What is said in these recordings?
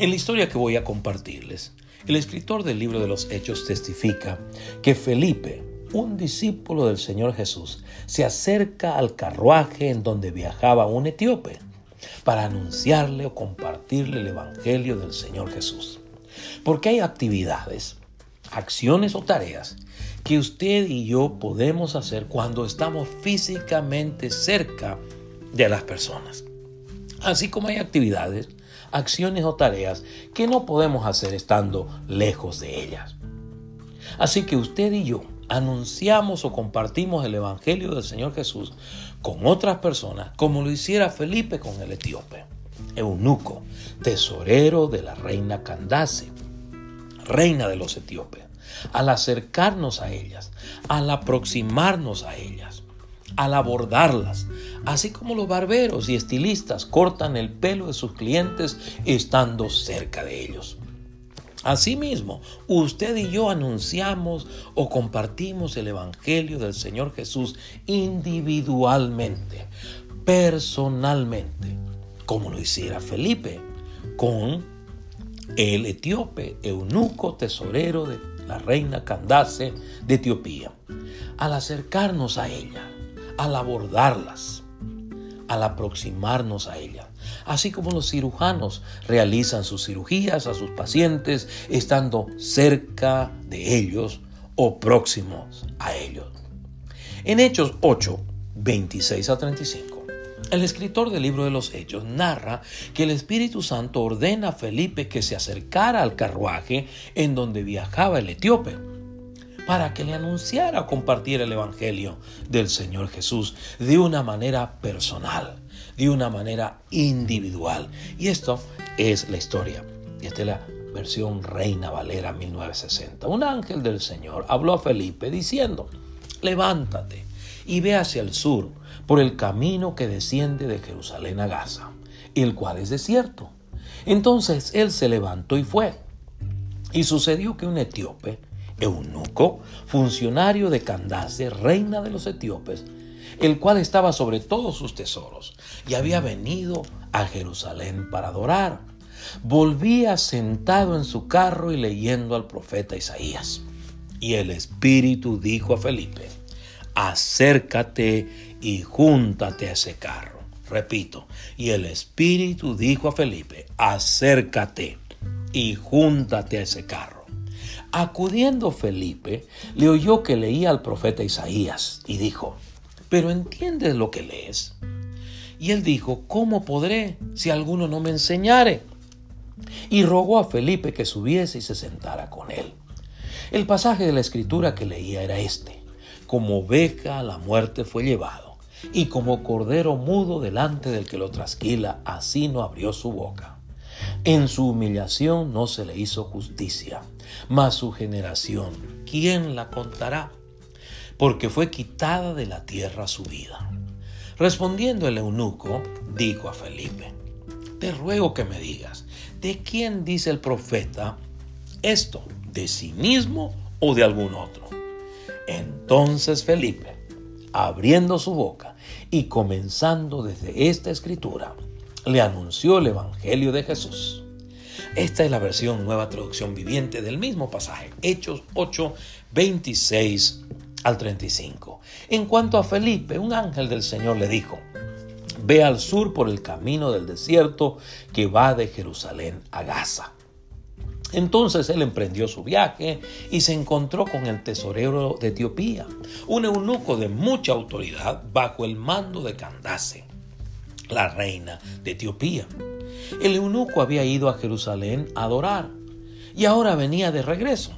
En la historia que voy a compartirles, el escritor del libro de los Hechos testifica que Felipe, un discípulo del Señor Jesús, se acerca al carruaje en donde viajaba un etíope para anunciarle o compartirle el Evangelio del Señor Jesús. Porque hay actividades, acciones o tareas que usted y yo podemos hacer cuando estamos físicamente cerca de las personas. Así como hay actividades, acciones o tareas que no podemos hacer estando lejos de ellas. Así que usted y yo anunciamos o compartimos el Evangelio del Señor Jesús con otras personas, como lo hiciera Felipe con el etíope, eunuco, tesorero de la reina Candace, reina de los etíopes. Al acercarnos a ellas, al aproximarnos a ellas, al abordarlas, así como los barberos y estilistas cortan el pelo de sus clientes estando cerca de ellos. Asimismo, usted y yo anunciamos o compartimos el Evangelio del Señor Jesús individualmente, personalmente, como lo hiciera Felipe con el etíope, eunuco tesorero de la reina Candace de Etiopía. Al acercarnos a ella, al abordarlas, al aproximarnos a ella. Así como los cirujanos realizan sus cirugías a sus pacientes estando cerca de ellos o próximos a ellos. En Hechos 8, 26 a 35, el escritor del libro de los Hechos narra que el Espíritu Santo ordena a Felipe que se acercara al carruaje en donde viajaba el etíope para que le anunciara o compartiera el Evangelio del Señor Jesús de una manera personal, de una manera individual. Y esto es la historia. Esta es la versión Reina Valera 1960. Un ángel del Señor habló a Felipe diciendo, levántate y ve hacia el sur por el camino que desciende de Jerusalén a Gaza, el cual es desierto. Entonces él se levantó y fue. Y sucedió que un etíope, eunuco, funcionario de Candace, reina de los etíopes, el cual estaba sobre todos sus tesoros y había venido a Jerusalén para adorar. Volvía sentado en su carro y leyendo al profeta Isaías. Y el Espíritu dijo a Felipe, acércate y júntate a ese carro. Repito, y el Espíritu dijo a Felipe, acércate y júntate a ese carro. Acudiendo Felipe, le oyó que leía al profeta Isaías y dijo, ¿pero entiendes lo que lees? Y él dijo, ¿cómo podré si alguno no me enseñare? Y rogó a Felipe que subiese y se sentara con él. El pasaje de la escritura que leía era este, como oveja a la muerte fue llevado, y como cordero mudo delante del que lo trasquila, así no abrió su boca. En su humillación no se le hizo justicia, mas su generación, ¿quién la contará? Porque fue quitada de la tierra su vida. Respondiendo el eunuco, dijo a Felipe, te ruego que me digas, ¿de quién dice el profeta esto? ¿De sí mismo o de algún otro? Entonces Felipe, abriendo su boca y comenzando desde esta escritura, le anunció el Evangelio de Jesús. Esta es la versión nueva traducción viviente del mismo pasaje, Hechos 8, 26 al 35. En cuanto a Felipe, un ángel del Señor le dijo, ve al sur por el camino del desierto que va de Jerusalén a Gaza. Entonces él emprendió su viaje y se encontró con el tesorero de Etiopía, un eunuco de mucha autoridad bajo el mando de Candace la reina de Etiopía. El eunuco había ido a Jerusalén a adorar y ahora venía de regreso.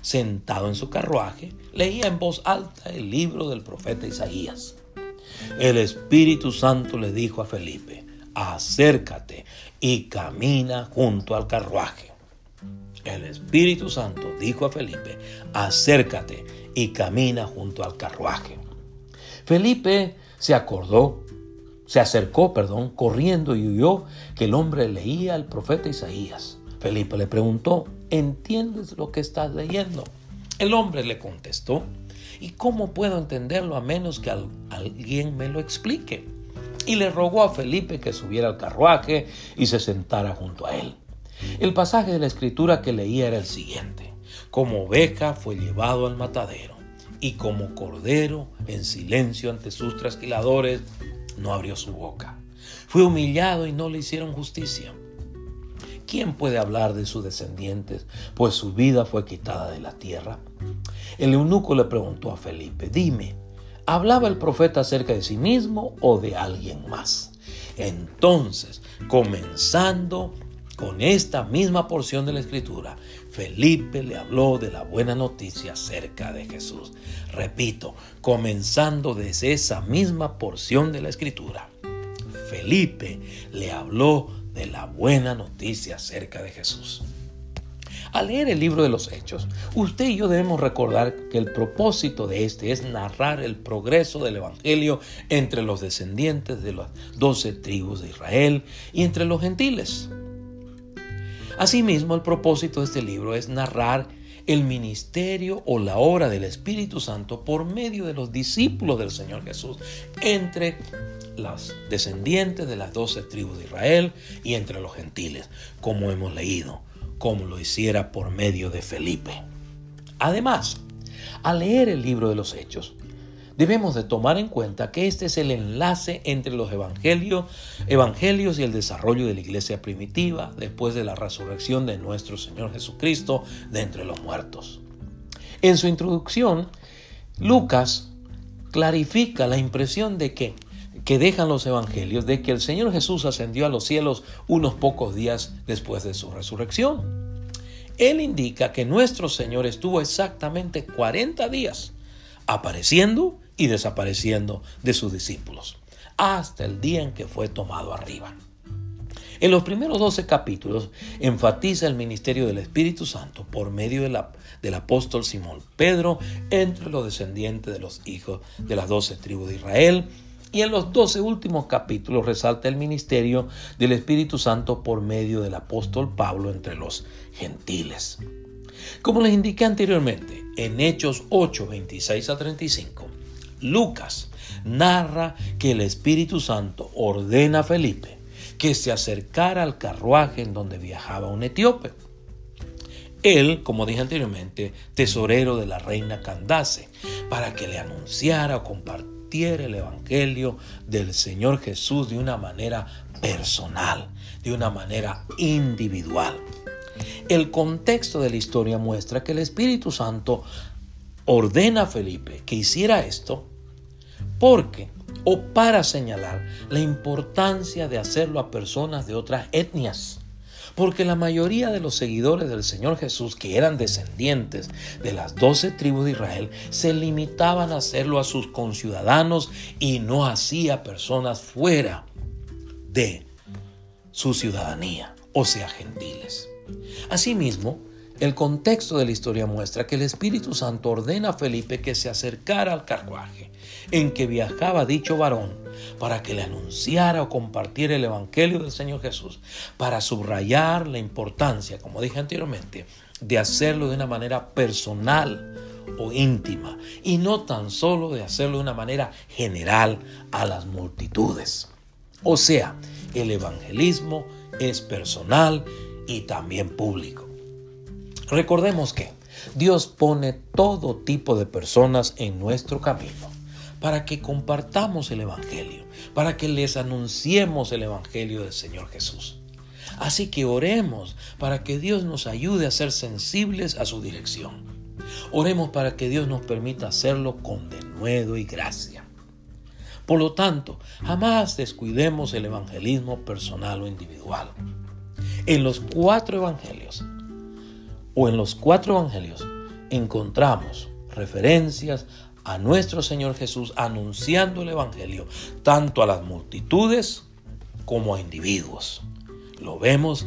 Sentado en su carruaje, leía en voz alta el libro del profeta Isaías. El Espíritu Santo le dijo a Felipe, acércate y camina junto al carruaje. El Espíritu Santo dijo a Felipe, acércate y camina junto al carruaje. Felipe se acordó se acercó, perdón, corriendo y huyó que el hombre leía al profeta Isaías. Felipe le preguntó, ¿entiendes lo que estás leyendo? El hombre le contestó, ¿y cómo puedo entenderlo a menos que alguien me lo explique? Y le rogó a Felipe que subiera al carruaje y se sentara junto a él. El pasaje de la escritura que leía era el siguiente. Como oveja fue llevado al matadero y como cordero en silencio ante sus trasquiladores no abrió su boca. Fue humillado y no le hicieron justicia. ¿Quién puede hablar de sus descendientes, pues su vida fue quitada de la tierra? El eunuco le preguntó a Felipe, dime, ¿hablaba el profeta acerca de sí mismo o de alguien más? Entonces, comenzando con esta misma porción de la escritura, Felipe le habló de la buena noticia acerca de Jesús. Repito, comenzando desde esa misma porción de la escritura, Felipe le habló de la buena noticia acerca de Jesús. Al leer el libro de los Hechos, usted y yo debemos recordar que el propósito de este es narrar el progreso del Evangelio entre los descendientes de las doce tribus de Israel y entre los gentiles. Asimismo, el propósito de este libro es narrar el ministerio o la obra del Espíritu Santo por medio de los discípulos del Señor Jesús entre las descendientes de las doce tribus de Israel y entre los gentiles, como hemos leído, como lo hiciera por medio de Felipe. Además, al leer el libro de los Hechos, debemos de tomar en cuenta que este es el enlace entre los evangelios, evangelios y el desarrollo de la iglesia primitiva después de la resurrección de nuestro Señor Jesucristo de entre los muertos. En su introducción, Lucas clarifica la impresión de que que dejan los evangelios de que el Señor Jesús ascendió a los cielos unos pocos días después de su resurrección. Él indica que nuestro Señor estuvo exactamente 40 días apareciendo y desapareciendo de sus discípulos, hasta el día en que fue tomado arriba. En los primeros 12 capítulos enfatiza el ministerio del Espíritu Santo por medio del apóstol Simón Pedro entre los descendientes de los hijos de las doce tribus de Israel y en los doce últimos capítulos resalta el ministerio del Espíritu Santo por medio del apóstol Pablo entre los gentiles. Como les indiqué anteriormente, en Hechos 8, 26 a 35, Lucas narra que el Espíritu Santo ordena a Felipe que se acercara al carruaje en donde viajaba un etíope. Él, como dije anteriormente, tesorero de la reina Candace, para que le anunciara o compartiera el Evangelio del Señor Jesús de una manera personal, de una manera individual. El contexto de la historia muestra que el Espíritu Santo ordena a Felipe que hiciera esto porque o para señalar la importancia de hacerlo a personas de otras etnias porque la mayoría de los seguidores del Señor Jesús, que eran descendientes de las doce tribus de Israel, se limitaban a hacerlo a sus conciudadanos y no hacía personas fuera de su ciudadanía, o sea, gentiles. Asimismo, el contexto de la historia muestra que el Espíritu Santo ordena a Felipe que se acercara al carruaje en que viajaba dicho varón para que le anunciara o compartiera el Evangelio del Señor Jesús, para subrayar la importancia, como dije anteriormente, de hacerlo de una manera personal o íntima y no tan solo de hacerlo de una manera general a las multitudes. O sea, el evangelismo es personal y también público. Recordemos que Dios pone todo tipo de personas en nuestro camino para que compartamos el Evangelio, para que les anunciemos el Evangelio del Señor Jesús. Así que oremos para que Dios nos ayude a ser sensibles a su dirección. Oremos para que Dios nos permita hacerlo con denuedo y gracia. Por lo tanto, jamás descuidemos el evangelismo personal o individual. En los cuatro evangelios, o en los cuatro evangelios encontramos referencias a nuestro Señor Jesús anunciando el Evangelio tanto a las multitudes como a individuos. Lo vemos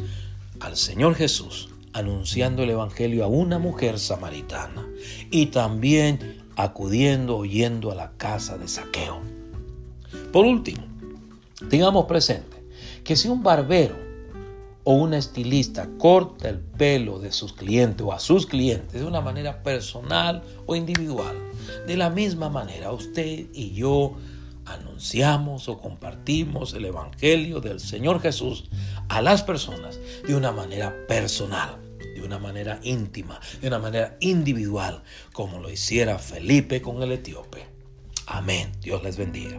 al Señor Jesús anunciando el Evangelio a una mujer samaritana y también acudiendo oyendo a la casa de saqueo. Por último, tengamos presente que si un barbero o una estilista corta el pelo de sus clientes o a sus clientes de una manera personal o individual, de la misma manera usted y yo anunciamos o compartimos el Evangelio del Señor Jesús a las personas de una manera personal, de una manera íntima, de una manera individual, como lo hiciera Felipe con el etíope. Amén. Dios les bendiga.